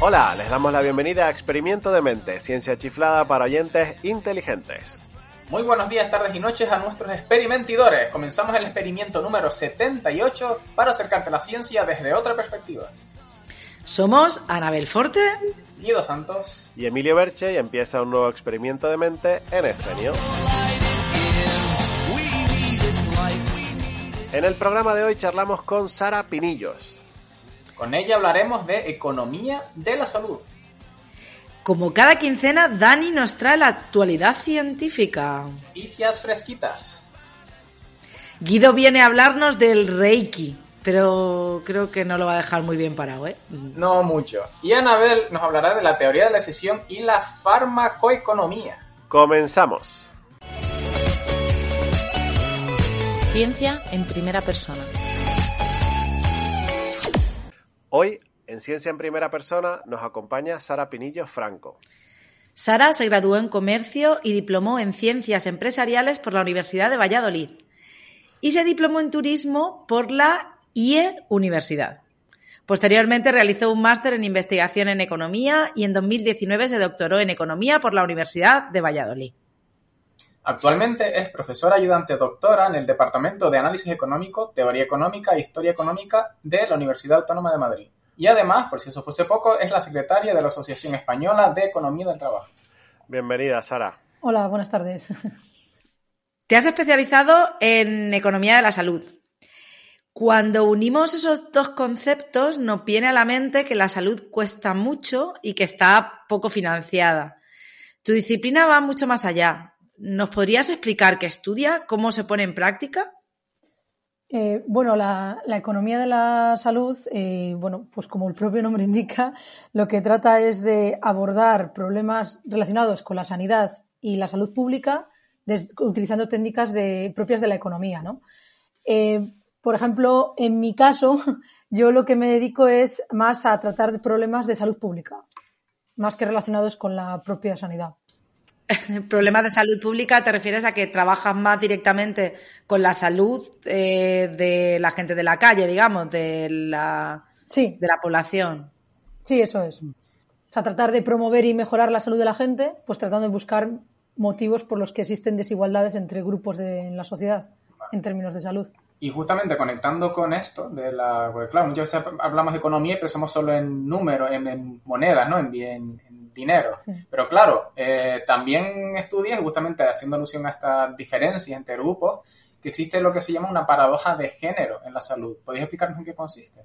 Hola, les damos la bienvenida a Experimento de Mente, ciencia chiflada para oyentes inteligentes. Muy buenos días, tardes y noches a nuestros experimentidores. Comenzamos el experimento número 78 para acercarte a la ciencia desde otra perspectiva. Somos Anabel Forte, Guido Santos Y Emilio Berche y empieza un nuevo experimento de mente en Escenio. En el programa de hoy charlamos con Sara Pinillos. Con ella hablaremos de economía de la salud. Como cada quincena, Dani nos trae la actualidad científica. Noticias fresquitas. Guido viene a hablarnos del Reiki, pero creo que no lo va a dejar muy bien parado, ¿eh? No mucho. Y Anabel nos hablará de la teoría de la decisión y la farmacoeconomía. Comenzamos. Ciencia en primera persona. Hoy, en Ciencia en Primera Persona, nos acompaña Sara Pinillos Franco. Sara se graduó en Comercio y diplomó en Ciencias Empresariales por la Universidad de Valladolid. Y se diplomó en Turismo por la IE Universidad. Posteriormente realizó un máster en Investigación en Economía y en 2019 se doctoró en Economía por la Universidad de Valladolid. Actualmente es profesora ayudante doctora en el Departamento de Análisis Económico, Teoría Económica e Historia Económica de la Universidad Autónoma de Madrid. Y además, por si eso fuese poco, es la secretaria de la Asociación Española de Economía del Trabajo. Bienvenida, Sara. Hola, buenas tardes. Te has especializado en Economía de la Salud. Cuando unimos esos dos conceptos, nos viene a la mente que la salud cuesta mucho y que está poco financiada. Tu disciplina va mucho más allá. ¿Nos podrías explicar qué estudia, cómo se pone en práctica? Eh, bueno, la, economía de la salud, eh, bueno, pues como el propio nombre indica, lo que trata es de abordar problemas relacionados con la sanidad y la salud pública utilizando técnicas de, propias de la economía, ¿no? Eh, por ejemplo, en mi caso, yo lo que me dedico es más a tratar de problemas de salud pública, más que relacionados con la propia sanidad. Problemas de salud pública, ¿te refieres a que trabajas más directamente con la salud eh, de la gente de la calle, digamos, de la, Sí, de la población? Sí, eso es. O sea, tratar de promover y mejorar la salud de la gente, pues tratando de buscar motivos por los que existen desigualdades entre grupos de, en la sociedad en términos de salud. Y justamente conectando con esto, de la, porque claro, muchas veces hablamos de economía y pensamos solo en números, en, en monedas, ¿no? En, bien- en dinero. Sí. Pero claro, eh, también estudias, justamente haciendo alusión a esta diferencia entre grupos, que existe lo que se llama una paradoja de género en la salud. ¿Podéis explicarnos en qué consiste?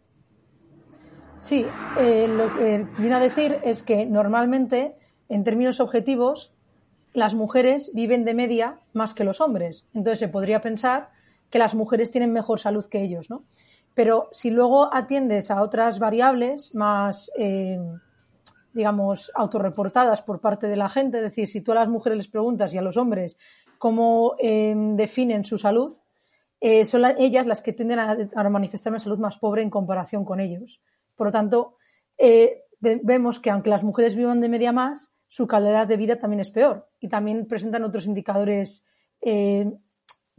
Sí, eh, lo que viene a decir es que normalmente, en términos objetivos, las mujeres viven de media más que los hombres. Entonces se podría pensar que las mujeres tienen mejor salud que ellos, ¿no? Pero si luego atiendes a otras variables más, eh, digamos, autorreportadas por parte de la gente, es decir, si tú a las mujeres les preguntas y a los hombres cómo eh, definen su salud, eh, son la- ellas las que tienden a, manifestar una salud más pobre en comparación con ellos. Por lo tanto, ve- vemos que aunque las mujeres vivan de media más, su calidad de vida también es peor y también presentan otros indicadores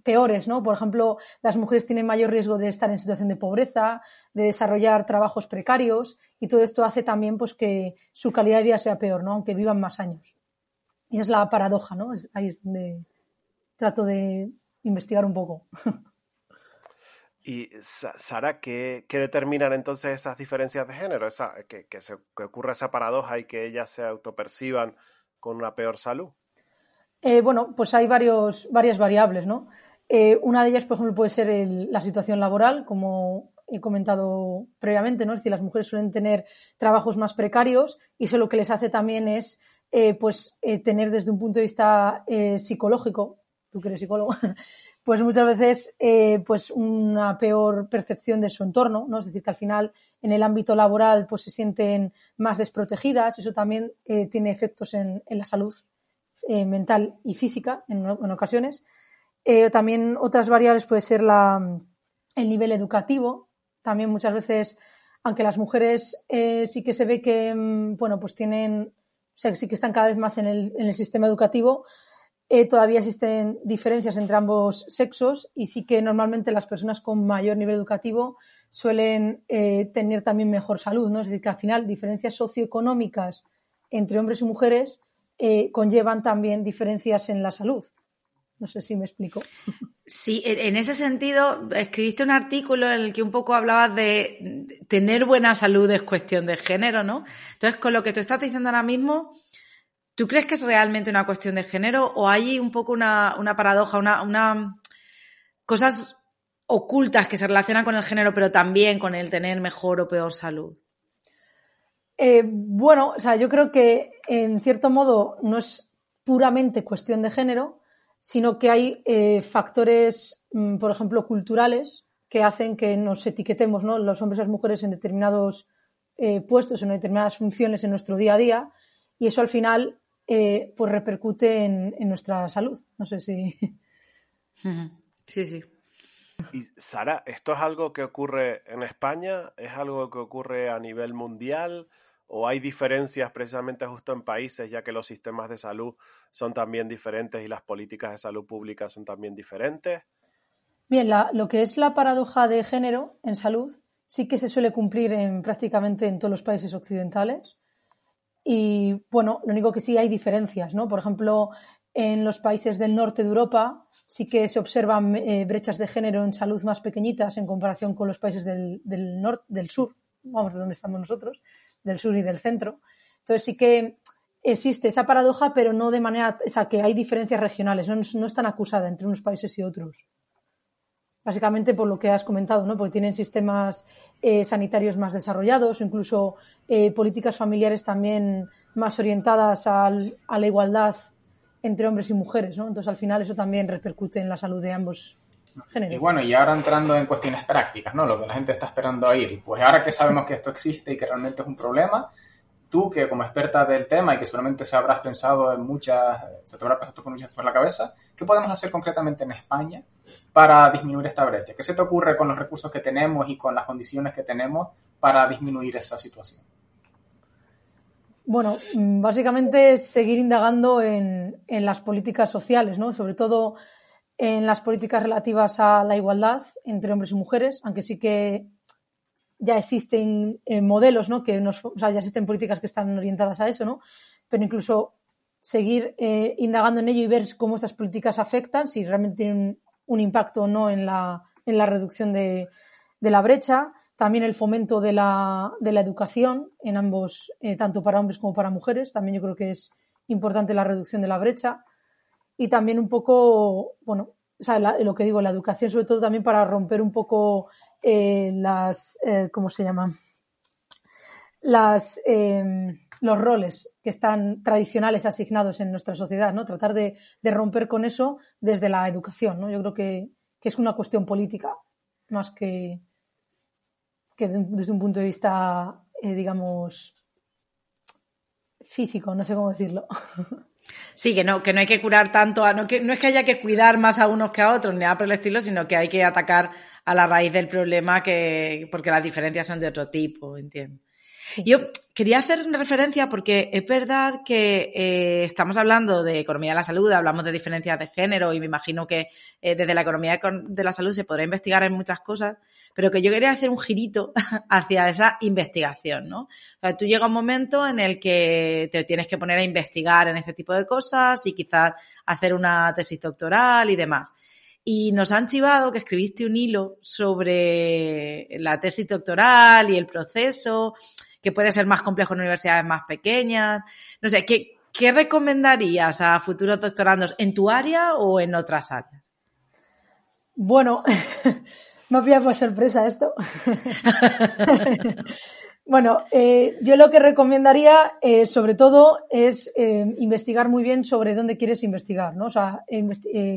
peores, ¿no? Por ejemplo, las mujeres tienen mayor riesgo de estar en situación de pobreza, de desarrollar trabajos precarios y todo esto hace también pues, que su calidad de vida sea peor, ¿no? Aunque vivan más años. Y esa es la paradoja, ¿no? Es- ahí es donde trato de investigar un poco. Y Sa- Sara, ¿qué, qué determinan entonces esas diferencias de género? Esa, que, que, se, que ocurra esa paradoja y que ellas se autoperciban con una peor salud. Eh, bueno, pues hay varios, varias variables, ¿no? Eh, una de ellas, por ejemplo, puede ser la situación laboral, como he comentado previamente, ¿no? Es decir, las mujeres suelen tener trabajos más precarios y eso lo que les hace también es, eh, pues, eh, tener desde un punto de vista eh, psicológico, tú que eres psicólogo, pues muchas veces eh, pues una peor percepción de su entorno, ¿no? Es decir, que al final en el ámbito laboral pues se sienten más desprotegidas, eso también tiene efectos en, la salud mental y física en, ocasiones. También otras variables puede ser la, el nivel educativo, también muchas veces, aunque las mujeres sí que se ve que, mm, bueno, pues tienen, o sea, sí que están cada vez más en el, sistema educativo, eh, todavía existen diferencias entre ambos sexos y sí que normalmente las personas con mayor nivel educativo suelen eh, tener también mejor salud, ¿no? Es decir, que al final diferencias socioeconómicas entre hombres y mujeres eh, conllevan también diferencias en la salud. No sé si me explico. Sí, en ese sentido, escribiste un artículo en el que un poco hablabas de tener buena salud es cuestión de género, ¿no? Entonces, con lo que tú estás diciendo ahora mismo, ¿Tú crees que es realmente una cuestión de género o hay un poco una, paradoja, una, cosas ocultas que se relacionan con el género, pero también con el tener mejor o peor salud? Eh, bueno, o sea, yo creo que en cierto modo no es puramente cuestión de género, sino que hay eh, factores, mm, por ejemplo, culturales que hacen que nos etiquetemos, ¿no? Los hombres y las mujeres en determinados eh, puestos, en determinadas funciones en nuestro día a día, y eso al final eh, pues repercute en, nuestra salud. No sé si. Sí, sí. Y Sara, ¿esto es algo que ocurre en España? ¿Es algo que ocurre a nivel mundial? ¿O hay diferencias precisamente justo en países, ya que los sistemas de salud son también diferentes y las políticas de salud pública son también diferentes? Bien, lo que es la paradoja de género en salud sí que se suele cumplir en prácticamente en todos los países occidentales. Y bueno, lo único que sí hay diferencias, ¿no? Por ejemplo, en los países del norte de Europa sí que se observan eh, brechas de género en salud más pequeñitas en comparación con los países del, del, norte, del sur, vamos, de donde estamos nosotros, del sur y del centro. Entonces sí que existe esa paradoja, pero no de manera, o sea, que hay diferencias regionales, no, es tan acusada entre unos países y otros básicamente por lo que has comentado, ¿no? porque tienen sistemas eh, sanitarios más desarrollados, incluso eh, políticas familiares también más orientadas a la igualdad entre hombres y mujeres. ¿no? Entonces, al final, eso también repercute en la salud de ambos Y bueno, y ahora entrando en cuestiones prácticas, ¿no? lo que la gente está esperando a ir. Pues ahora que sabemos que esto existe y que realmente es un problema, tú que como experta del tema y que seguramente se habrás pensado en muchas, se te habrá pasado muchas por la cabeza, ¿qué podemos hacer concretamente en España para disminuir esta brecha? ¿Qué se te ocurre con los recursos que tenemos y con las condiciones que tenemos para disminuir esa situación? Bueno, mm, básicamente seguir indagando en, en, las políticas sociales, ¿no? Sobre todo en las políticas relativas a la igualdad entre hombres y mujeres, aunque sí que ya existen eh, modelos, ¿no? Que nos, o sea, ya existen políticas que están orientadas a eso, ¿no? Pero incluso seguir eh, indagando en ello y ver cómo estas políticas afectan, si realmente tienen un, impacto o no en la, en la reducción de, de, la brecha. También el fomento de la, de la educación en ambos, eh, tanto para hombres como para mujeres. También yo creo que es importante la reducción de la brecha. Y también un poco, bueno, o sea, lo que digo, la educación sobre todo también para romper un poco eh, las, eh, ¿cómo se llaman? Las, em, los roles que están tradicionales asignados en nuestra sociedad, ¿no? Tratar de, romper con eso desde la educación, ¿no? Yo creo que, es una cuestión política más que, que desde un punto de vista, eh, digamos, físico, no sé cómo decirlo. Sí, que no, que no hay que curar tanto, no, que, no es que haya que cuidar más a unos que a otros, ni nada por el estilo, sino que hay que atacar a la raíz del problema que, porque las diferencias son de otro tipo, entiendo. Yo quería hacer referencia porque es verdad que eh, estamos hablando de economía de la salud, hablamos de diferencias de género y me imagino que eh, desde la economía de la salud se podrá investigar en muchas cosas, pero que yo quería hacer un girito hacia esa investigación, ¿no? O sea, tú llega un momento en el que te tienes que poner a investigar en este tipo de cosas y quizás hacer una tesis doctoral y demás. Y nos han chivado que escribiste un hilo sobre la tesis doctoral y el proceso que puede ser más complejo en universidades más pequeñas. No sé, ¿qué, qué recomendarías a futuros doctorandos en tu área o en otras áreas? Bueno, me ha pillado por sorpresa esto. bueno, eh, yo lo que recomendaría, eh, sobre todo, es eh, investigar muy bien sobre dónde quieres investigar, ¿no? O sea,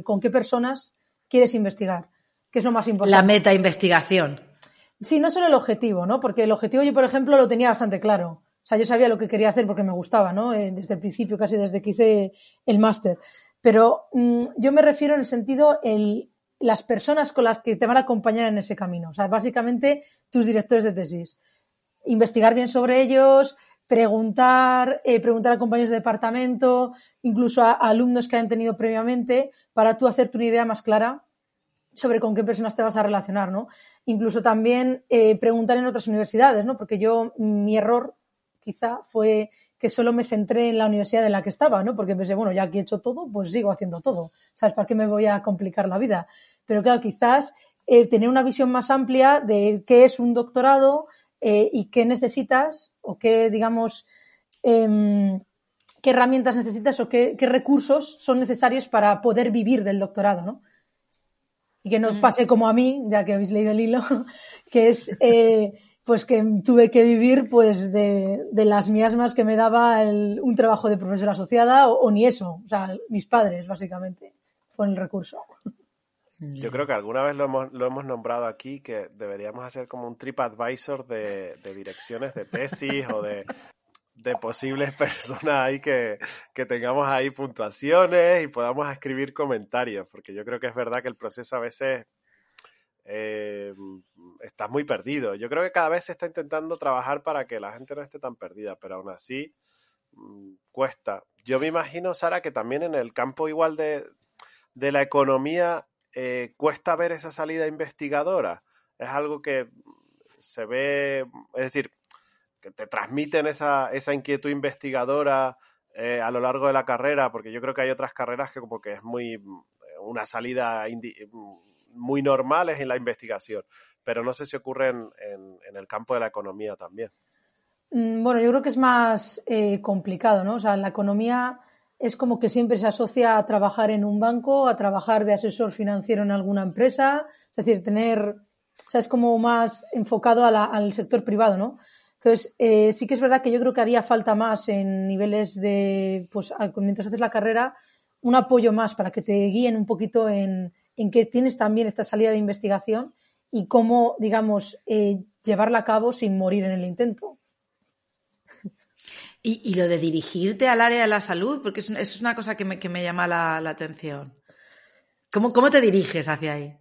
con qué personas quieres investigar, que es lo más importante. La meta investigación. Sí, no solo el objetivo, ¿no? Porque el objetivo yo, por ejemplo, lo tenía bastante claro. O sea, yo sabía lo que quería hacer porque me gustaba, ¿no? Eh, desde el principio, casi desde que hice el máster. Pero mm, yo me refiero en el sentido el, las personas con las que te van a acompañar en ese camino. O sea, básicamente tus directores de tesis. Investigar bien sobre ellos, preguntar, eh, preguntar a compañeros de departamento, incluso a, alumnos que han tenido previamente, para tú hacerte una idea más clara sobre con qué personas te vas a relacionar, ¿no? Incluso también eh, preguntar en otras universidades, ¿no? Porque yo, mi error quizá fue que solo me centré en la universidad en la que estaba, ¿no? Porque pensé, bueno, ya que he hecho todo, pues sigo haciendo todo. ¿Sabes? ¿Para qué me voy a complicar la vida? Pero claro, quizás eh, tener una visión más amplia de qué es un doctorado eh, y qué necesitas o qué, digamos, em, qué herramientas necesitas o qué, recursos son necesarios para poder vivir del doctorado, ¿no? Y que no mm. pase como a mí, ya que habéis leído el hilo, que es eh, pues que tuve que vivir pues de, las miasmas que me daba un trabajo de profesora asociada o, ni eso, o sea, mis padres básicamente fue el recurso. Yo creo que alguna vez lo hemos, lo hemos nombrado aquí que deberíamos hacer como un trip advisor de, direcciones de tesis o de, posibles personas ahí que, que, tengamos ahí puntuaciones y podamos escribir comentarios, porque yo creo que es verdad que el proceso a veces eh, estás muy perdido. Yo creo que cada vez se está intentando trabajar para que la gente no esté tan perdida, pero aún así mm, cuesta. Yo me imagino, Sara, que también en el campo igual de, de la economía eh, cuesta ver esa salida investigadora. Es algo que se ve, es decir, te transmiten esa, esa inquietud investigadora eh, a lo largo de la carrera, porque yo creo que hay otras carreras que como que es muy una salida muy normales en la investigación, pero no sé si ocurre en, el campo de la economía también. Mm, bueno, yo creo que es más eh, complicado, ¿no? O sea, la economía es como que siempre se asocia a trabajar en un banco, a trabajar de asesor financiero en alguna empresa, es decir, tener, o sea, es como más enfocado al sector privado, ¿no? Entonces, eh, sí que es verdad que yo creo que haría falta más en niveles de, pues, mientras haces la carrera, un apoyo más para que te guíen un poquito en, en que tienes también esta salida de investigación y cómo, digamos, eh, llevarla a cabo sin morir en el intento. Y, lo de dirigirte al área de la salud, porque es, es una cosa que me, que me llama la, atención. ¿Cómo, ¿Cómo, te diriges hacia ahí?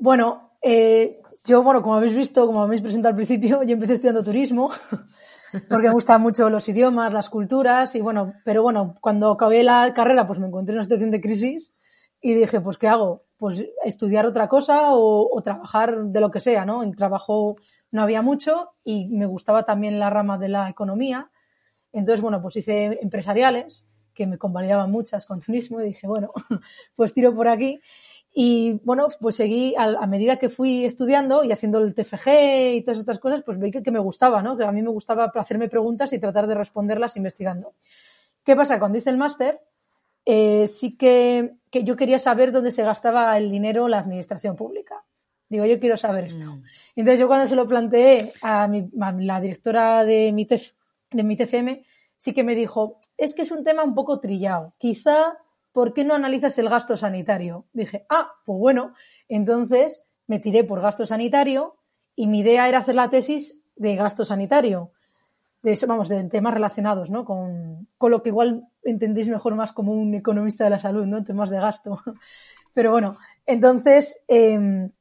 Bueno, eh, yo, bueno, como habéis visto, como habéis presentado al principio, yo empecé estudiando turismo, porque me gustan mucho los idiomas, las culturas, y bueno, pero bueno, cuando acabé la carrera, pues me encontré en una situación de crisis y dije, pues, ¿qué hago? Pues estudiar otra cosa o, trabajar de lo que sea, ¿no? En trabajo no había mucho y me gustaba también la rama de la economía. Entonces, bueno, pues hice empresariales, que me convalidaban muchas con turismo y dije, bueno, pues tiro por aquí. Y bueno, pues seguí a, medida que fui estudiando y haciendo el TFG y todas estas cosas, pues veí que, que, me gustaba, ¿no? Que a mí me gustaba hacerme preguntas y tratar de responderlas investigando. ¿Qué pasa? Cuando hice el máster, eh, sí que, yo quería saber dónde se gastaba el dinero la administración pública. Digo, yo quiero saber esto. Mm. Entonces yo cuando se lo planteé a, la directora de mi, de mi TFM, sí que me dijo, es que es un tema un poco trillado. Quizá, ¿por qué no analizas el gasto sanitario? Dije, ah, pues bueno. Entonces me tiré por gasto sanitario y mi idea era hacer la tesis de gasto sanitario de eso, vamos, de temas relacionados, ¿no? Con, lo que igual entendéis mejor más como un economista de la salud, ¿no? Temas de gasto. Pero bueno, entonces em,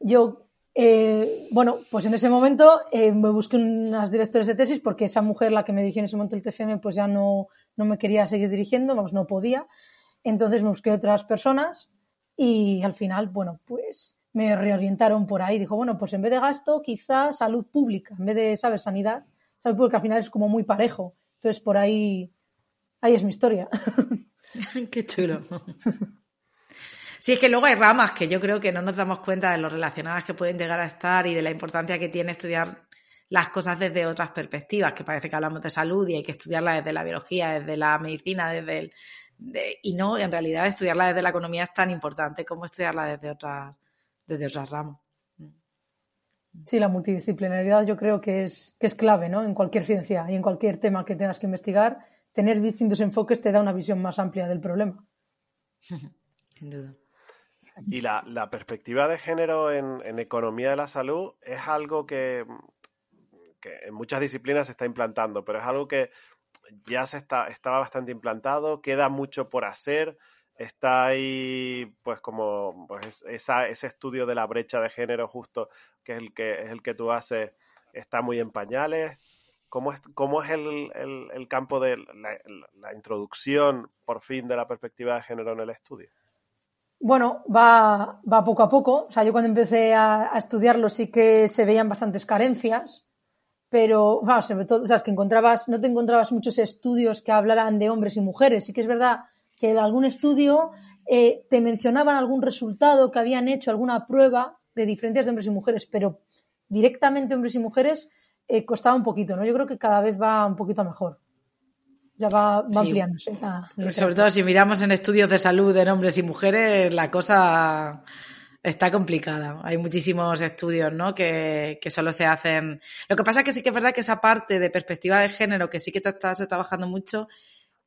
yo, eh, bueno, pues en ese momento eh, me busqué unas directores de tesis porque esa mujer, la que me dirigió en ese momento el TFM, pues ya no, no me quería seguir dirigiendo, vamos, no podía. Entonces busqué otras personas y al final, bueno, pues me reorientaron por ahí. Dijo, bueno, pues en vez de gasto, quizá salud pública, en vez de, ¿sabes?, sanidad ¿sabes? Porque al final es como muy parejo. Entonces, por ahí, ahí es mi historia. Qué chulo. Sí, es que luego hay ramas que yo creo que no nos damos cuenta de lo relacionadas que pueden llegar a estar y de la importancia que tiene estudiar las cosas desde otras perspectivas, que parece que hablamos de salud y hay que estudiarla desde la biología, desde la medicina, desde el... y no, en realidad estudiarla desde la economía es tan importante como estudiarla desde otras, desde otras ramas. Sí, la multidisciplinaridad yo creo que es, que es clave ¿no? en cualquier ciencia y en cualquier tema que tengas que investigar. Tener distintos enfoques te da una visión más amplia del problema. Sin duda. Y la, perspectiva de género en, economía de la salud es algo que, que, en muchas disciplinas se está implantando, pero es algo que ya se está, estaba bastante implantado, queda mucho por hacer, está ahí pues como pues ese estudio de la brecha de género justo que es el que es el que tú haces está muy en pañales. Cómo es cómo es el, el, campo de la, introducción por fin de la perspectiva de género en el estudio bueno va, va poco a poco. O sea yo cuando empecé a, estudiarlo sí que se veían bastantes carencias pero sobre todo o sea, es que encontrabas no te encontrabas muchos estudios que hablaran de hombres y mujeres sí que es verdad que en algún estudio eh, te mencionaban algún resultado que habían hecho, alguna prueba de diferencias de hombres y mujeres, pero directamente hombres y mujeres eh, costaba un poquito, ¿no? Yo creo que cada vez va un poquito mejor. Ya va, ampliándose. Sobre todo si miramos en estudios de salud en hombres y mujeres, la cosa está complicada. Hay muchísimos estudios, ¿no? Que, que, solo se hacen. Lo que pasa es que sí que es verdad que esa parte de perspectiva de género, que sí que te estás trabajando mucho,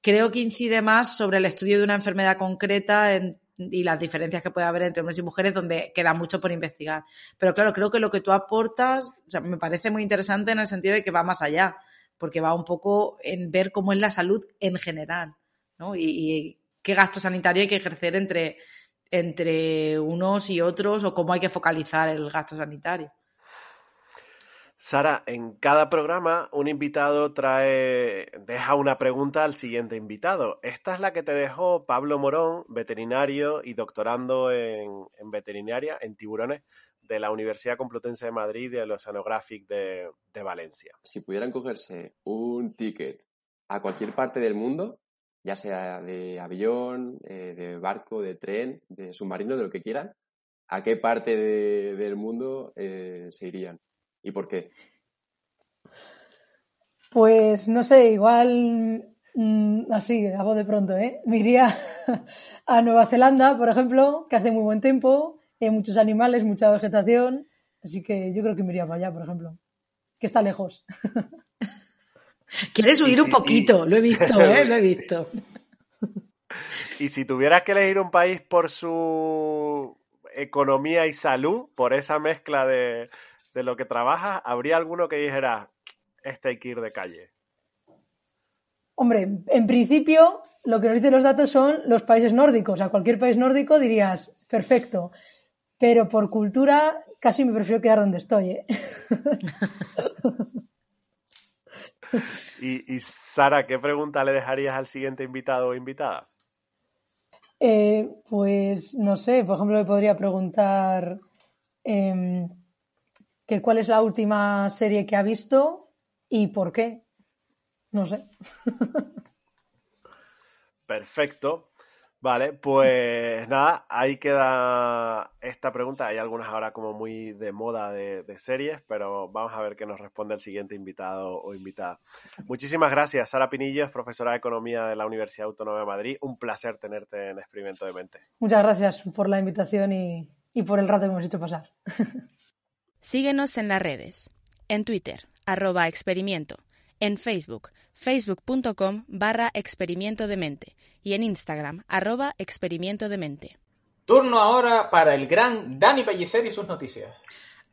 creo que incide más sobre el estudio de una enfermedad concreta y las diferencias que puede haber entre hombres y mujeres, donde queda mucho por investigar. Pero claro, creo que lo que tú aportas me parece muy interesante en el sentido de que va más allá, porque va un poco en ver cómo es la salud en general, ¿no? Y, qué gasto sanitario hay que ejercer entre, entre unos y otros o cómo hay que focalizar el gasto sanitario. Sara, en cada programa un invitado trae, deja una pregunta al siguiente invitado. Esta es la que te dejó Pablo Morón, veterinario y doctorando en, veterinaria en tiburones de la Universidad Complutense de Madrid y del Oceanographic de, de Valencia. Si pudieran cogerse un ticket a cualquier parte del mundo, ya sea de avión, eh, de barco, de tren, de submarino, de lo que quieran, ¿a qué parte del mundo eh, se irían? ¿Y por qué? Pues no sé, igual mm, así, hago de pronto, ¿eh? Me iría a Nueva Zelanda, por ejemplo, que hace muy buen tiempo, hay muchos animales, mucha vegetación, así que yo creo que me iría para allá, por ejemplo, que está lejos. Quieres huir un poquito, lo he visto, ¿eh? Lo he visto. Y si tuvieras que elegir un país por su economía y salud, por esa mezcla de, de lo que trabajas, ¿habría alguno que dijera, este hay que ir de calle? Hombre, en principio, lo que nos dicen los datos son los países nórdicos. A cualquier país nórdico dirías, perfecto. Pero por cultura, casi me prefiero quedar donde estoy. ¿eh? y, Sara, ¿qué pregunta le dejarías al siguiente invitado o invitada? Eh, pues no sé, por ejemplo, le podría preguntar. Em, que cuál es la última serie que ha visto y por qué. No sé. Perfecto. Vale, pues nada, ahí queda esta pregunta. Hay algunas ahora como muy de moda de, series, pero vamos a ver qué nos responde el siguiente invitado o invitada. Muchísimas gracias, Sara Pinillos, profesora de Economía de la Universidad Autónoma de Madrid. Un placer tenerte en Experimento de Mente. Muchas gracias por la invitación y, y por el rato que hemos hecho pasar. Síguenos en las redes. En Twitter, arroba experimento. En Facebook, facebook.com barra experimento de mente. Y en Instagram, arroba experimento de mente. Turno ahora para el gran Dani Pellicer y sus noticias.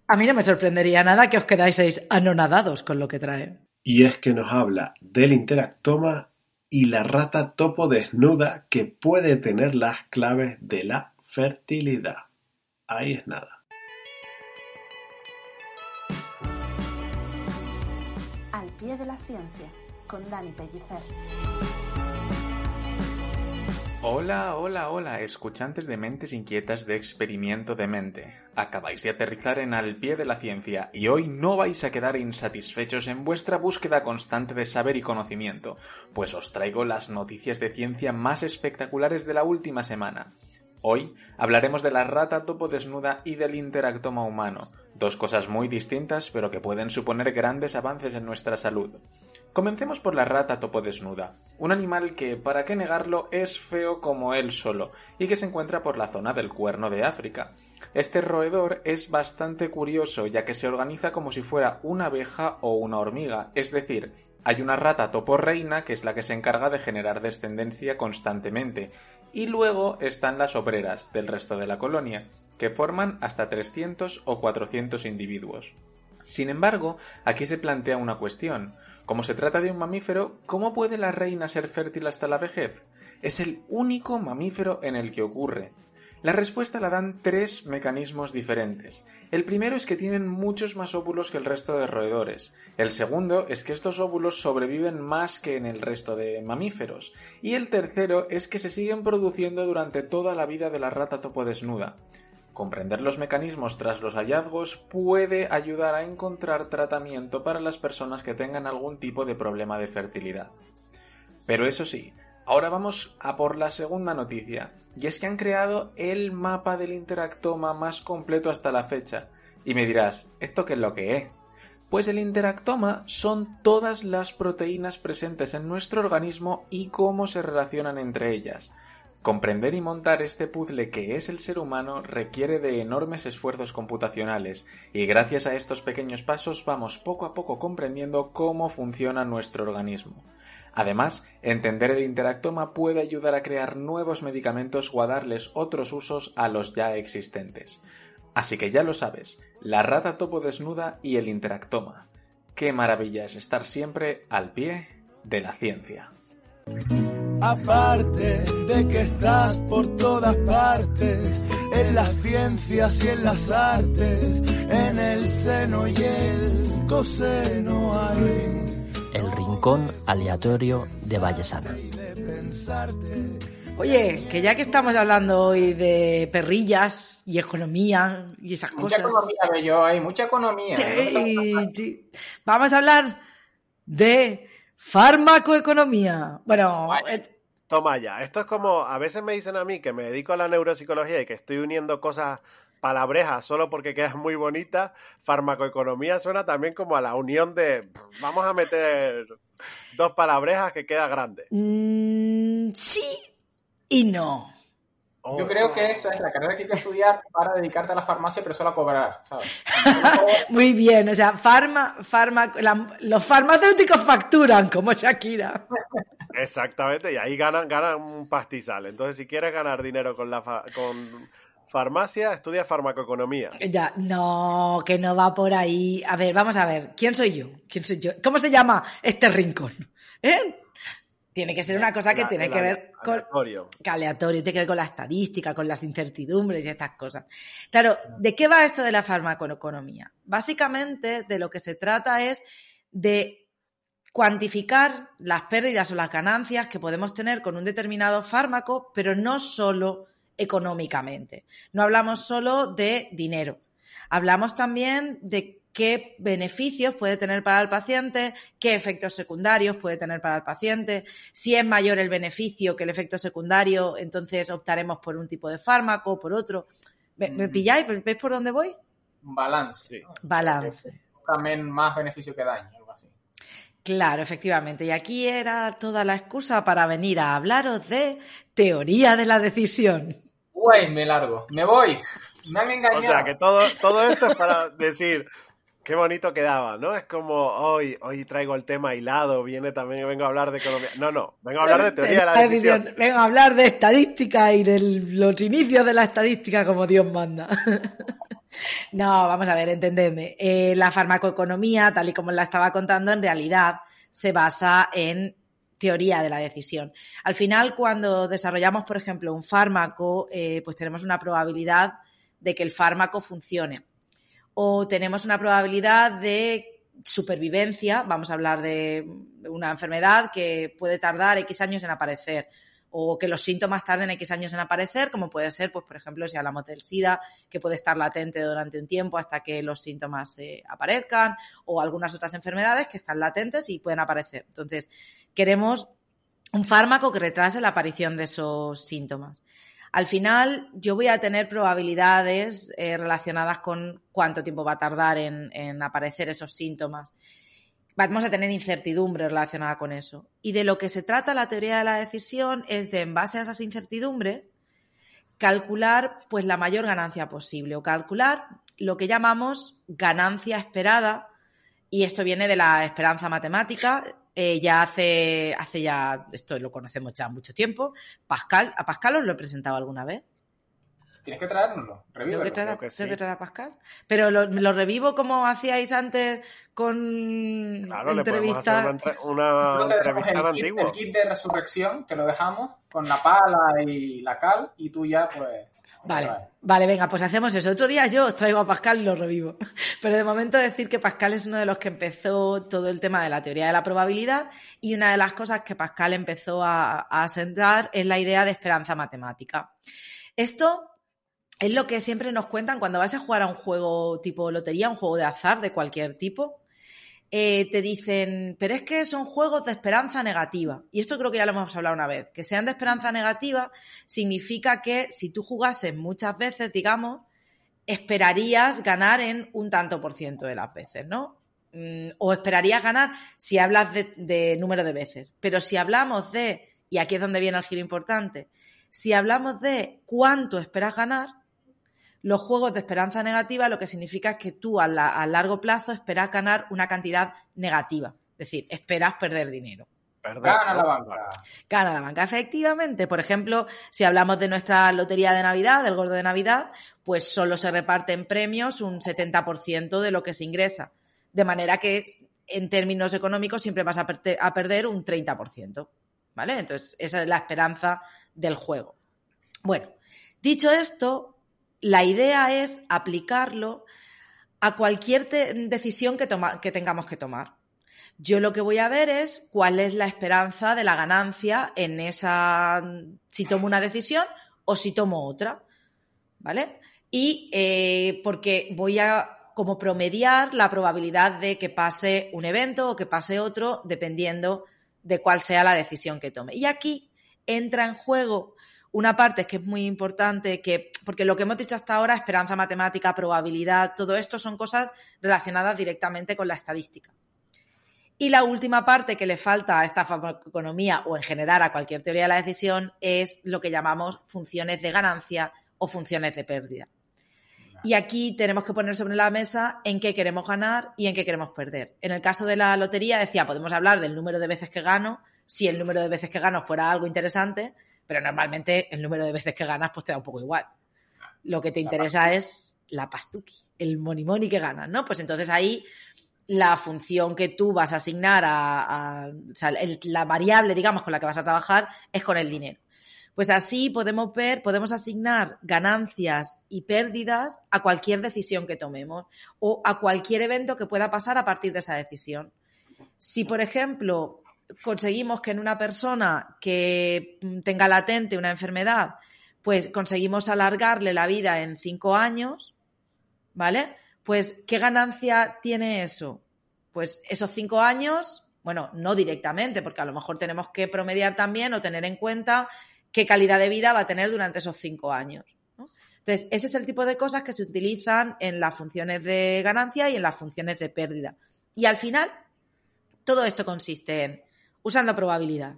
A mí no me sorprendería nada que os quedáis anonadados con lo que trae. Y es que nos habla del interactoma y la rata topo desnuda que puede tener las claves de la fertilidad. Ahí es nada. pie de la ciencia con Dani Pellicer. Hola, hola, hola, escuchantes de mentes inquietas de experimento de mente. Acabáis de aterrizar en Al pie de la ciencia y hoy no vais a quedar insatisfechos en vuestra búsqueda constante de saber y conocimiento, pues os traigo las noticias de ciencia más espectaculares de la última semana. Hoy hablaremos de la rata topo desnuda y del interactoma humano, dos cosas muy distintas pero que pueden suponer grandes avances en nuestra salud. Comencemos por la rata topo desnuda, un animal que, para qué negarlo, es feo como él solo y que se encuentra por la zona del cuerno de África. Este roedor es bastante curioso ya que se organiza como si fuera una abeja o una hormiga, es decir, hay una rata topo reina que es la que se encarga de generar descendencia constantemente y luego están las obreras del resto de la colonia, que forman hasta 300 o 400 individuos. Sin embargo, aquí se plantea una cuestión. Como se trata de un mamífero, ¿cómo puede la reina ser fértil hasta la vejez? Es el único mamífero en el que ocurre. La respuesta la dan tres mecanismos diferentes. El primero es que tienen muchos más óvulos que el resto de roedores. El segundo es que estos óvulos sobreviven más que en el resto de mamíferos. Y el tercero es que se siguen produciendo durante toda la vida de la rata topo desnuda. Comprender los mecanismos tras los hallazgos puede ayudar a encontrar tratamiento para las personas que tengan algún tipo de problema de fertilidad. Pero eso sí, ahora vamos a por la segunda noticia, y es que han creado el mapa del interactoma más completo hasta la fecha. Y me dirás, ¿esto qué es lo que es? Pues el interactoma son todas las proteínas presentes en nuestro organismo y cómo se relacionan entre ellas. Comprender y montar este puzzle que es el ser humano requiere de enormes esfuerzos computacionales y gracias a estos pequeños pasos vamos poco a poco comprendiendo cómo funciona nuestro organismo. Además, entender el interactoma puede ayudar a crear nuevos medicamentos o a darles otros usos a los ya existentes. Así que ya lo sabes, la rata topo desnuda y el interactoma. Qué maravilla es estar siempre al pie de la ciencia. Aparte de que estás por todas partes, en las ciencias y en las artes, en el seno y el coseno hay. El rincón aleatorio de Vallesana. Oye, que ya que estamos hablando hoy de perrillas y economía y esas Mucha cosas. economía veo yo ahí, mucha economía. Sí, sí. Vamos a hablar de farmacoeconomía. Bueno, eh, Toma ya, esto es como, a veces me dicen a mí que me dedico a la neuropsicología y que estoy uniendo cosas palabrejas solo porque quedan muy bonitas. Farmacoeconomía suena también como a la unión de, vamos a meter dos palabrejas que queda grande. mm, sí y no. Oh, Yo creo que eso es la carrera que hay que estudiar para dedicarte a la farmacia, pero solo a cobrar, ¿sabes? Muy bien, o sea, farma, farma, la- los farmacéuticos facturan como Shakira. Exactamente, y ahí ganan, ganan un pastizal. Entonces, si quieres ganar dinero con la fa- con farmacia, estudia farmacoeconomía. Ya, no, que no va por ahí. A ver, vamos a ver, ¿quién soy yo? ¿Quién soy yo? ¿Cómo se llama este rincón? ¿Eh? Tiene que ser una cosa que La- tiene que ver con, aleatorio. que aleatorio, tiene que ver con la estadística, con las incertidumbres y estas cosas. Claro, ¿de qué va esto de la farmacoeconomía? Básicamente de lo que se trata es de cuantificar las pérdidas o las ganancias que podemos tener con un determinado fármaco, pero no solo económicamente. No hablamos solo de dinero. Hablamos también de qué beneficios puede tener para el paciente, qué efectos secundarios puede tener para el paciente. Si es mayor el beneficio que el efecto secundario, entonces optaremos por un tipo de fármaco, por otro. ¿Me, me pilláis? ¿Veis por dónde voy? Balance. ¿no? Balance. Men- más beneficio que daño, algo así. Claro, efectivamente. Y aquí era toda la excusa para venir a hablaros de teoría de la decisión. Uy, me largo. Me voy. Me han engañado. O sea, que todo, todo esto es para decir qué bonito quedaba, ¿no? Es como hoy, hoy traigo el tema hilado, viene también, vengo a hablar de economía. No, no, vengo a hablar de teoría de la decisión. Vengo a hablar de estadística y de los inicios de la estadística como Dios manda. No, vamos a ver, entendedme. Eh, la farmacoeconomía, tal y como la estaba contando, en realidad se basa en teoría de la decisión. Al final, cuando desarrollamos, por ejemplo, un fármaco, eh, pues tenemos una probabilidad de que el fármaco funcione. O tenemos una probabilidad de supervivencia, vamos a hablar de una enfermedad que puede tardar X años en aparecer o que los síntomas tarden X años en aparecer, como puede ser, pues, por ejemplo, si hablamos del SIDA, que puede estar latente durante un tiempo hasta que los síntomas eh, aparezcan, o algunas otras enfermedades que están latentes y pueden aparecer. Entonces, queremos un fármaco que retrase la aparición de esos síntomas. Al final, yo voy a tener probabilidades eh, relacionadas con cuánto tiempo va a tardar en, en aparecer esos síntomas vamos a tener incertidumbre relacionada con eso. Y de lo que se trata la teoría de la decisión es de, en base a esas incertidumbres, calcular pues la mayor ganancia posible o calcular lo que llamamos ganancia esperada y esto viene de la esperanza matemática eh, ya hace, hace ya, esto lo conocemos ya mucho tiempo, Pascal, ¿a Pascal os lo he presentado alguna vez? Tienes que traérnoslo. Tengo que, traer, a- creo que tengo sí. que traer a Pascal. Pero lo, lo revivo como hacíais antes con Claro, le podemos hacer entrevistas. una, una entrevista el kit, antigua. el kit de resurrección, te lo dejamos con la pala y la cal, y tú ya, pues. Vale, vale, venga, pues hacemos eso. Otro día yo os traigo a Pascal y lo revivo. Pero de momento decir que Pascal es uno de los que empezó todo el tema de la teoría de la probabilidad y una de las cosas que Pascal empezó a, a asentar es la idea de esperanza matemática. Esto es lo que siempre nos cuentan cuando vas a jugar a un juego tipo lotería, un juego de azar de cualquier tipo. Eh, te dicen, pero es que son juegos de esperanza negativa. Y esto creo que ya lo hemos hablado una vez. Que sean de esperanza negativa significa que si tú jugases muchas veces, digamos, esperarías ganar en un tanto por ciento de las veces, ¿no? Mm, O esperarías ganar si hablas de, de número de veces. Pero si hablamos de, y aquí es donde viene el giro importante, si hablamos de cuánto esperas ganar, los juegos de esperanza negativa lo que significa es que tú a, la- a largo plazo esperas ganar una cantidad negativa. Es decir, esperas perder dinero. Perder, Gana la banca. Gana la banca. Efectivamente, por ejemplo, si hablamos de nuestra lotería de Navidad, del gordo de Navidad, pues solo se reparte en premios un 70% de lo que se ingresa. De manera que en términos económicos siempre vas a, a perder un 30%. ¿Vale? Entonces, esa es la esperanza del juego. Bueno, dicho esto, la idea es aplicarlo a cualquier decisión que tengamos que tomar. Yo lo que voy a ver es cuál es la esperanza de la ganancia en esa, si tomo una decisión o si tomo otra, ¿vale? Y eh, porque voy a como promediar la probabilidad de que pase un evento o que pase otro, dependiendo de cuál sea la decisión que tome. Y aquí entra en juego una parte que es muy importante, que, porque lo que hemos dicho hasta ahora, esperanza matemática, probabilidad, todo esto son cosas relacionadas directamente con la estadística. Y la última parte que le falta a esta economía o en general a cualquier teoría de la decisión es lo que llamamos funciones de ganancia o funciones de pérdida. Y aquí tenemos que poner sobre la mesa en qué queremos ganar y en qué queremos perder. En el caso de la lotería decía, podemos hablar del número de veces que gano, si el número de veces que gano fuera algo interesante, pero normalmente el número de veces que ganas pues te da un poco igual. Lo que te interesa es la pastuqui, el money money que ganas, ¿no? Pues entonces ahí la función que tú vas a asignar a, a- o sea, el- la variable, digamos, con la que vas a trabajar es con el dinero. Pues así podemos ver, podemos asignar ganancias y pérdidas a cualquier decisión que tomemos o a cualquier evento que pueda pasar a partir de esa decisión. Si, por ejemplo, conseguimos que en una persona que mm, tenga latente una enfermedad, pues conseguimos alargarle la vida en cinco años, ¿vale? Pues, ¿qué ganancia tiene eso? Pues esos cinco años, bueno, no directamente, porque a lo mejor tenemos que promediar también o tener en cuenta qué calidad de vida va a tener durante esos cinco años. Entonces, ese es el tipo de cosas que se utilizan en las funciones de ganancia y en las funciones de pérdida. Y al final, todo esto consiste en, usando probabilidad,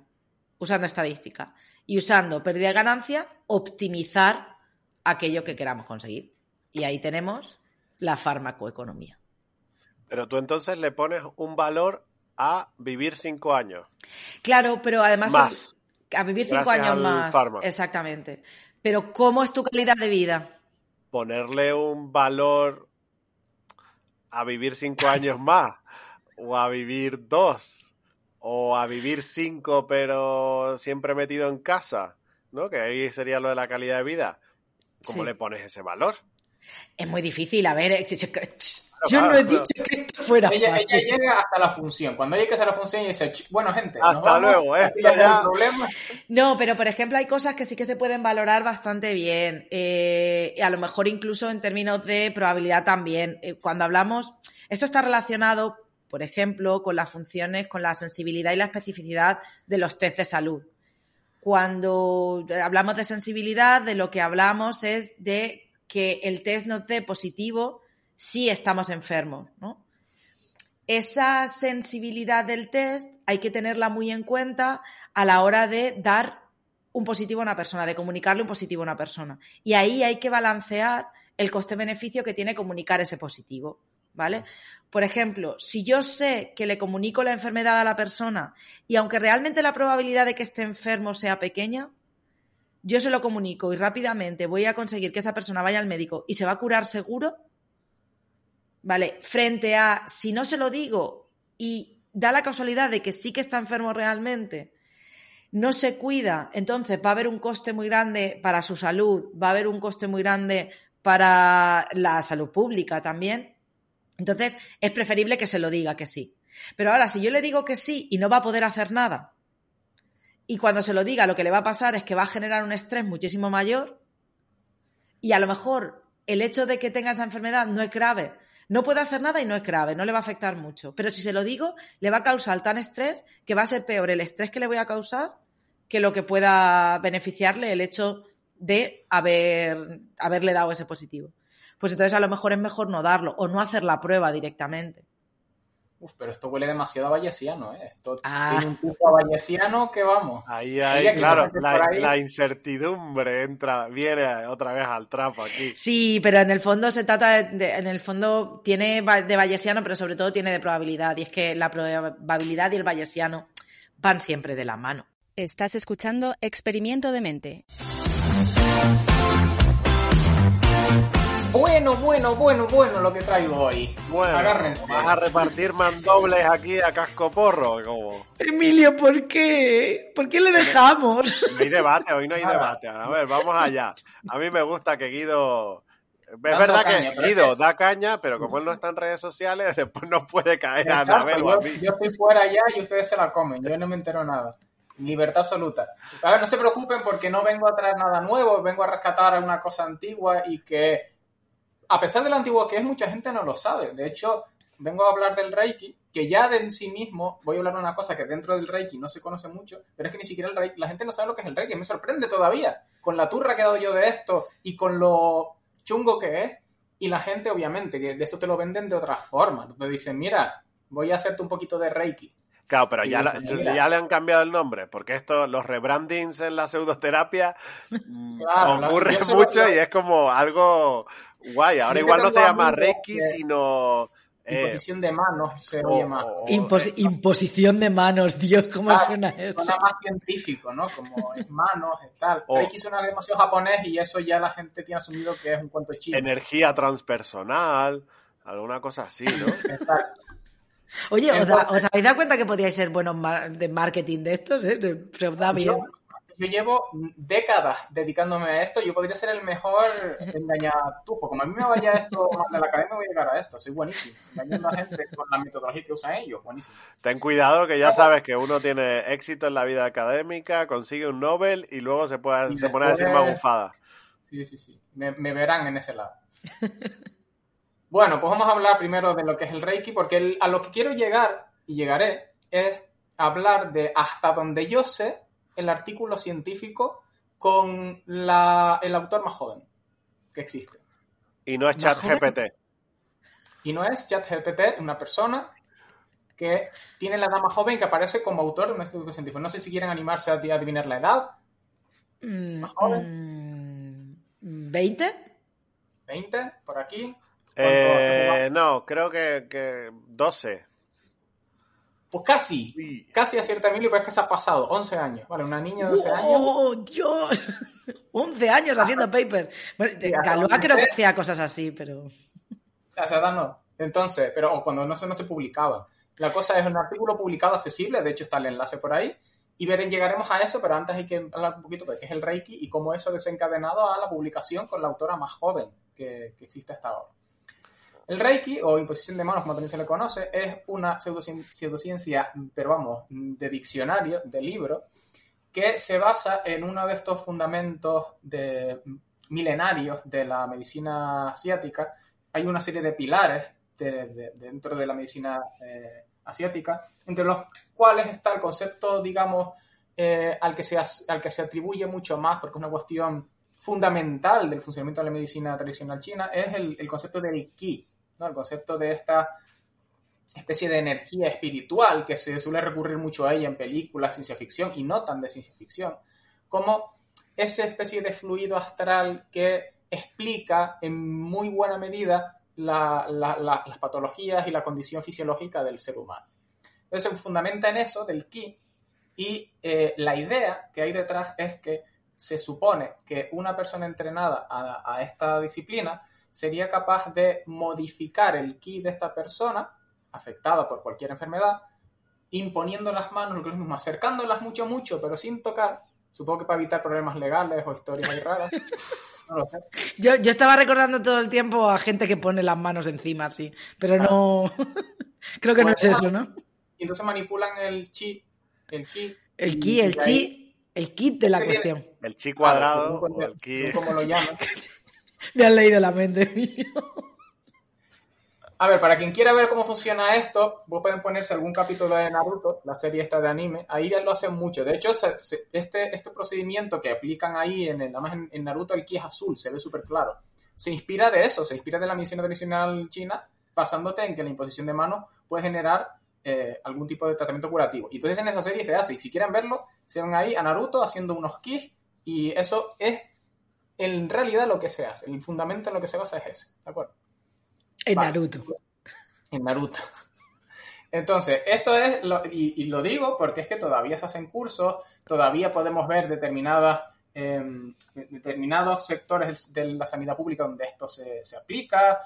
usando estadística y usando pérdida y ganancia, optimizar aquello que queramos conseguir. Y ahí tenemos la farmacoeconomía. Pero tú entonces le pones un valor a vivir cinco años. Claro, pero además Más. a vivir cinco Gracias años más. Exactamente. Pero ¿cómo es tu calidad de vida? Ponerle un valor a vivir cinco años más. O a vivir dos. O a vivir cinco pero siempre metido en casa. ¿No? Que ahí sería lo de la calidad de vida. ¿Cómo Sí. le pones ese valor? Es muy difícil, a ver, eh, ch- ch- ch- yo claro, no he claro. dicho que esto fuera Ella, llega hasta la función. Cuando llegues a la función y dice, "Ch, bueno, gente, nos Hasta vamos, luego, aquí esto ya. No, pero por ejemplo hay cosas que sí que se pueden valorar bastante bien. Eh, a lo mejor incluso en términos de probabilidad también. Eh, cuando hablamos, esto está relacionado, por ejemplo, con las funciones, con la sensibilidad y la especificidad de los test de salud. Cuando hablamos de sensibilidad, de lo que hablamos es de que el test nos dé positivo si estamos enfermos, esa sensibilidad del test hay que tenerla muy en cuenta a la hora de dar un positivo a una persona, de comunicarle un positivo a una persona. Y ahí hay que balancear el coste-beneficio que tiene comunicar ese positivo. ¿Vale? Por ejemplo, si yo sé que le comunico la enfermedad a la persona y aunque realmente la probabilidad de que esté enfermo sea pequeña, yo se lo comunico y rápidamente voy a conseguir que esa persona vaya al médico y se va a curar seguro, ¿vale? Frente a si no se lo digo y da la casualidad de que sí que está enfermo realmente, no se cuida, entonces va a haber un coste muy grande para su salud, va a haber un coste muy grande para la salud pública también. Entonces, es preferible que se lo diga que sí. Pero ahora, si yo le digo que sí y no va a poder hacer nada, y cuando se lo diga, lo que le va a pasar es que va a generar un estrés muchísimo mayor, y a lo mejor el hecho de que tenga esa enfermedad no es grave, no puede hacer nada y no es grave, no le va a afectar mucho. Pero si se lo digo, le va a causar tan estrés que va a ser peor el estrés que le voy a causar que lo que pueda beneficiarle el hecho de haber, haberle dado ese positivo. Pues entonces a lo mejor es mejor no darlo o no hacer la prueba directamente. Uf, pero esto huele demasiado a vallesiano, ¿eh? Esto Ah. tiene un tipo a vallesiano que vamos. Ahí, ahí, claro, la, por ahí. la incertidumbre entra, viene otra vez al trapo aquí. Sí, pero en el fondo se trata de, de- en el fondo tiene de bayesiano, pero sobre todo tiene de probabilidad. Y es que la probabilidad y el bayesiano van siempre de la mano. Estás escuchando Experimento de Mente. Bueno, bueno, bueno, bueno lo que traigo hoy. Bueno, Agárrense. vas a repartir mandobles aquí a casco porro, como... Emilio, ¿por qué? ¿Por qué le dejamos? No hay debate, hoy no hay Nada. debate. A ver, vamos allá. A mí me gusta que Guido... Es Dando verdad caña, que Guido da caña, pero como él no está en redes sociales, después no puede caer a Exacto, Anabel o a yo, mí. yo estoy fuera ya y ustedes se la comen. Yo no me entero nada. Libertad absoluta. A ver, no se preocupen porque no vengo a traer nada nuevo, vengo a rescatar una cosa antigua y que, a pesar de lo antiguo que es, mucha gente no lo sabe. De hecho, vengo a hablar del Reiki, que ya de en sí mismo, voy a hablar de una cosa que dentro del Reiki no se conoce mucho, pero es que ni siquiera el Reiki, la gente no sabe lo que es el Reiki. Me sorprende todavía, con la turra que he dado yo de esto y con lo chungo que es. Y la gente, obviamente, que de eso te lo venden de otras formas. Te dicen, mira, voy a hacerte un poquito de Reiki. Claro, pero ya, la- ya le han cambiado el nombre, porque esto, los rebrandings en la pseudoterapia mm, Claro, solo- mucho lo- y es como algo guay. Ahora igual no se llama Reiki, sino... eh, Imposición de manos se oye más. Impos- imposición de manos, Dios, ¿cómo Claro, suena eso? Suena más científico, ¿no? Como es manos y tal. O- Reiki suena demasiado japonés y eso ya la gente tiene asumido que es un cuento chino. energía transpersonal, alguna cosa así, ¿no? Exacto. Oye, ¿os, da- Entonces- os habéis dado cuenta que podíais ser buenos mar- de marketing de estos? ¿eh? Se os da bien. Yo, yo llevo décadas dedicándome a esto. Yo podría ser el mejor engañatufo. Como a mí me vaya esto mal de la academia, voy a llegar a esto. Soy buenísimo. Engañando a gente con la metodología que usan ellos. Buenísimo. Ten cuidado que ya sabes que uno tiene éxito en la vida académica, consigue un Nobel y luego se, puede, se pone a decir magufadas. Sí, sí, sí. Me, me verán en ese lado. Bueno, pues vamos a hablar primero de lo que es el Reiki, porque el- a lo que quiero llegar, y llegaré, es hablar de hasta donde yo sé el artículo científico con la- el autor más joven que existe. Y no es ¿Más chat joven? GPT. Y no es ChatGPT, una persona que tiene la edad más joven y que aparece como autor de un estudio científico. No sé si quieren animarse a adivinar la edad. Mm, ¿Más joven? mm, ¿20? 20, por aquí. Eh, no, creo que, que 12. Pues casi. Uy. Casi acierta Emilio, pero es que se ha pasado 11 años. Vale, una niña de 12 años. ¡Oh, Dios! 11 años haciendo paper. Bueno, Sí, creo que hacía cosas así, pero... A esa edad no. Entonces, pero o cuando no se, no se publicaba. La cosa es un artículo publicado accesible, de hecho está el enlace por ahí, y veré, llegaremos a eso, pero antes hay que hablar un poquito de qué es el Reiki y cómo eso ha desencadenado a la publicación con la autora más joven que, que existe hasta ahora. El Reiki, o imposición de manos, como también se le conoce, es una pseudocien- pseudociencia, pero vamos, de diccionario, de libro, que se basa en uno de estos fundamentos de, milenarios de la medicina asiática. Hay una serie de pilares de- de- dentro de la medicina eh, asiática, entre los cuales está el concepto, digamos, eh, al, que se, al que se atribuye mucho más, porque es una cuestión fundamental del funcionamiento de la medicina tradicional china, es el, el concepto del ki, ¿no? el concepto de esta especie de energía espiritual que se suele recurrir mucho a ella en películas ciencia ficción y no tan de ciencia ficción, como esa especie de fluido astral que explica en muy buena medida la- la- la- las patologías y la condición fisiológica del ser humano. Entonces se fundamenta en eso del ki y eh, la idea que hay detrás es que se supone que una persona entrenada a esta disciplina sería capaz de modificar el ki de esta persona afectada por cualquier enfermedad, imponiendo las manos, lo que es lo mismo, acercándolas mucho, mucho, pero sin tocar, supongo que para evitar problemas legales o historias ahí raras. No lo sé. Yo, yo estaba recordando todo el tiempo a gente que pone las manos encima, sí, pero no. Creo que no es eso, ¿no? Y entonces manipulan el chi, el ki. El ki, el chi, el kit de la cuestión. El chi cuadrado o el ki. como lo llaman. Me han leído la mente. A ver, para quien quiera ver cómo funciona esto, vos pueden ponerse algún capítulo de Naruto, la serie esta de anime, ahí ya lo hacen mucho. De hecho, se- se- este, este procedimiento que aplican ahí, en, nada más en, en Naruto el ki es azul, se ve súper claro. Se inspira de eso, se inspira de la medicina tradicional china, basándote en que la imposición de manos puede generar eh, algún tipo de tratamiento curativo. Y entonces en esa serie se hace, y si quieren verlo, se ven ahí a Naruto haciendo unos kis, y eso es en realidad lo que se hace. El fundamento en lo que se basa es ese, ¿de acuerdo? En Vale. Naruto. en Naruto. Entonces, esto es, lo- y, y lo digo porque es que todavía se hacen cursos, todavía podemos ver determinadas, em, determinados sectores de la sanidad pública donde esto se, se aplica,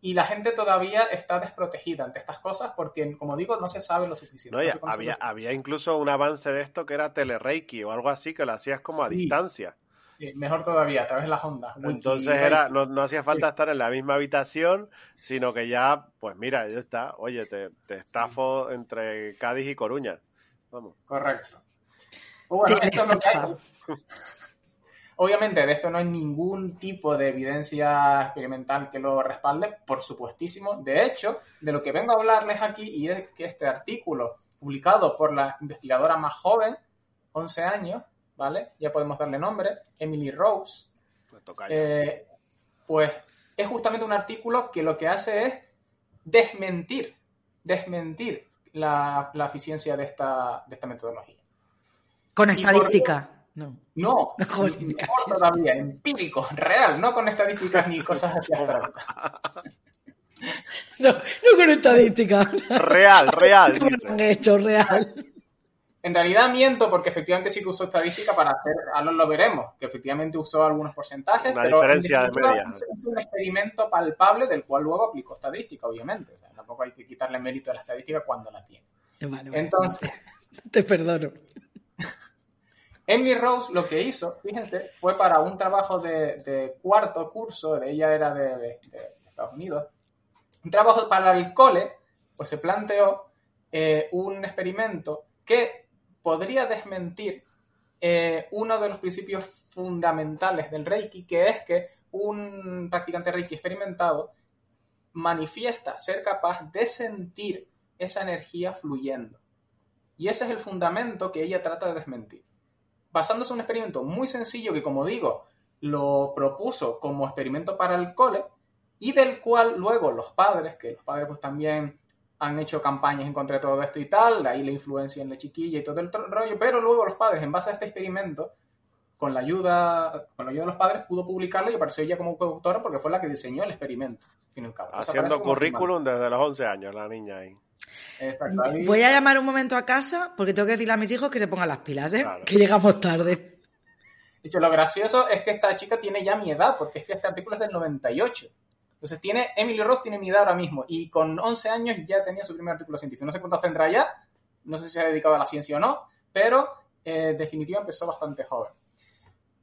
y la gente todavía está desprotegida ante estas cosas porque, como digo, no se sabe lo suficiente. No, No había, había incluso un avance de esto que era telereiki o algo así, que lo hacías como a Sí. distancia. Sí, mejor todavía, a través de las ondas. Entonces era, no, no hacía falta estar en la misma habitación, sino que ya, pues mira, ya está. Oye, te, te estafo entre Cádiz y Coruña. Vamos. Correcto. Pues bueno, esto es lo que hay. Obviamente, de esto no hay ningún tipo de evidencia experimental que lo respalde, por supuestísimo. De hecho, de lo que vengo a hablarles aquí, y es que este artículo, publicado por la investigadora más joven, 11 años, ¿vale? Ya podemos darle nombre, Emily Rose, eh, pues es justamente un artículo que lo que hace es desmentir, desmentir la, la eficiencia de esta, de esta metodología. Con estadística. No. No, Joder, me mejor todavía, empírico, real, no con estadísticas ni cosas así abstractas. No, no con estadística. Real, real, ¿Cómo dice. lo han hecho? Real. En realidad miento porque efectivamente sí que usó estadística para hacer, ahora lo veremos, que efectivamente usó algunos porcentajes, Una pero en diferencia de media. Es un experimento palpable del cual luego aplicó estadística, obviamente. O sea, tampoco hay que quitarle mérito a la estadística cuando la tiene. Vale, vale. Entonces, Te perdono. Emily Rose lo que hizo, fíjense, fue para un trabajo de, de cuarto curso, ella era de, de- de Estados Unidos, un trabajo para el cole, pues se planteó eh, un experimento que podría desmentir eh, uno de los principios fundamentales del Reiki, que es que un practicante Reiki experimentado manifiesta ser capaz de sentir esa energía fluyendo. Y ese es el fundamento que ella trata de desmentir. Basándose en un experimento muy sencillo que, como digo, lo propuso como experimento para el cole y del cual luego los padres, que los padres pues también han hecho campañas en contra de todo esto y tal, de ahí la influencia en la chiquilla y todo el rollo, pero luego los padres, en base a este experimento, con la ayuda, con la ayuda de los padres, pudo publicarlo y apareció ella como coautora porque fue la que diseñó el experimento, al fin y al cabo. Entonces, aparece Haciendo currículum desde los 11 años, la niña ahí. Exacto. ahí- Voy a llamar un momento a casa porque tengo que decirle a mis hijos que se pongan las pilas, ¿eh? Claro. Que llegamos tarde. De hecho, lo gracioso es que esta chica tiene ya mi edad, porque es que este artículo es del 98. Entonces, tiene, Emily Ross tiene mi edad ahora mismo, y con 11 años ya tenía su primer artículo científico. No sé cuánto tendrá ya, no sé si se ha dedicado a la ciencia o no, pero eh, definitiva empezó bastante joven.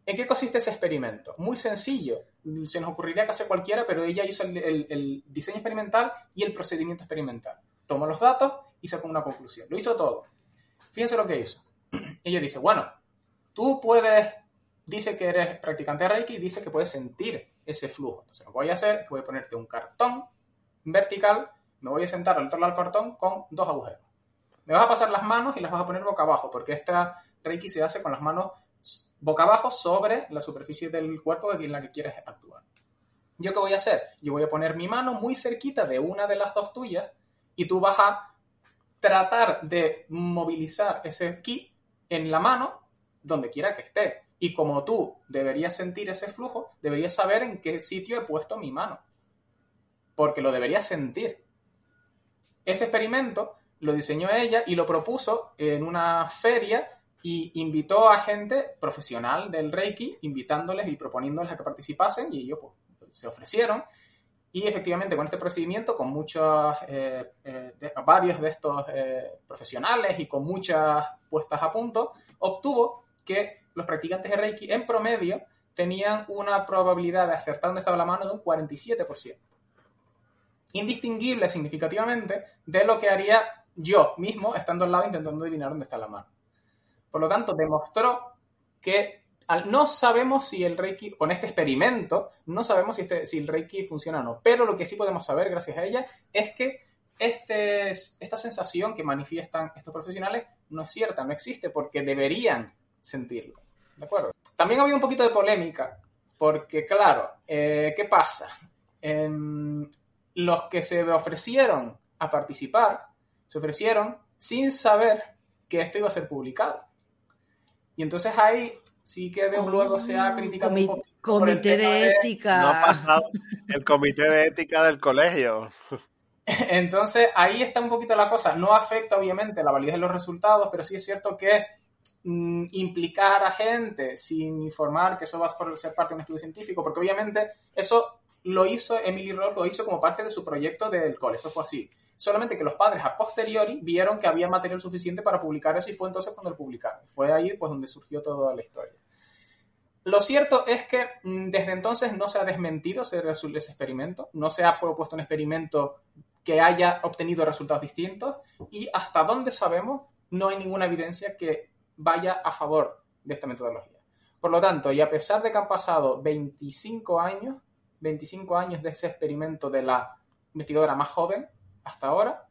¿En qué consiste ese experimento? Muy sencillo. Se nos ocurriría casi a cualquiera, pero ella hizo el, diseño experimental y el procedimiento experimental. Tomó los datos y sacó una conclusión. Lo hizo todo. Fíjense lo que hizo. ella dice, bueno, tú puedes, dice que eres practicante de Reiki dice que puedes sentir ese flujo. Entonces, lo que voy a hacer es voy a ponerte un cartón vertical, me voy a sentar al otro lado del cartón con dos agujeros. Me vas a pasar las manos y las vas a poner boca abajo, porque esta Reiki se hace con las manos boca abajo sobre la superficie del cuerpo en la que quieres actuar. ¿Yo qué voy a hacer? Yo voy a poner mi mano muy cerquita de una de las dos tuyas y tú vas a tratar de movilizar ese ki en la mano donde quiera que esté. Y como tú deberías sentir ese flujo, deberías saber en qué sitio he puesto mi mano. porque lo debería sentir. Ese experimento lo diseñó ella y lo propuso en una feria y invitó a gente profesional del Reiki, invitándoles y proponiéndoles a que participasen y ellos pues, se ofrecieron. Y efectivamente con este procedimiento, con muchos, eh, eh, varios de estos eh, profesionales y con muchas puestas a punto, obtuvo que los practicantes de Reiki en promedio tenían una probabilidad de acertar donde estaba la mano de un 47%. Indistinguible significativamente de lo que haría yo mismo estando al lado intentando adivinar dónde está la mano. Por lo tanto, demostró que no sabemos si el Reiki, con este experimento, no sabemos si, este, si el Reiki funciona o no, pero lo que sí podemos saber gracias a ella es que este, esta sensación que manifiestan estos profesionales no es cierta, no existe, porque deberían sentirlo. ¿De acuerdo? También ha habido un poquito de polémica, porque claro, eh, ¿qué pasa? los que se ofrecieron a participar, se ofrecieron sin saber que esto iba a ser publicado. Y entonces ahí sí que de luego se ha criticado un poco Comité de ética. No ha pasado el comité de ética del colegio. Entonces ahí está un poquito la cosa. No afecta obviamente la validez de los resultados, pero sí es cierto que mm, implicar a gente sin informar que eso va a ser parte de un estudio científico, porque obviamente eso lo hizo Emily Ross, lo hizo como parte de su proyecto del cole, eso fue así. Solamente que los padres a posteriori vieron que había material suficiente para publicar eso y fue entonces cuando lo publicaron. Fue ahí pues donde surgió toda la historia. Lo cierto es que mm, desde entonces no se ha desmentido ese, ese experimento, no se ha propuesto un experimento que haya obtenido resultados distintos y hasta donde sabemos no hay ninguna evidencia que vaya a favor de esta metodología. Por lo tanto, y a pesar de que han pasado 25 años, 25 años de ese experimento de la investigadora más joven, hasta ahora,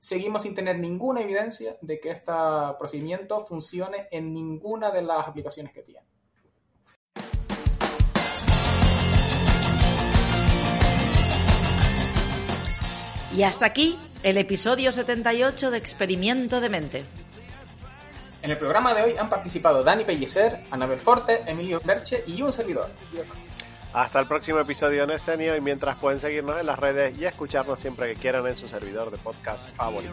seguimos sin tener ninguna evidencia de que este procedimiento funcione en ninguna de las aplicaciones que tiene. Y hasta aquí el episodio 78 de Experimento de Mente. En el programa de hoy han participado Dani Pellicer, Anabel Forte, Emilio Berche y un servidor. Hasta el próximo episodio en Escenio y mientras pueden seguirnos en las redes y escucharnos siempre que quieran en su servidor de podcast favorito.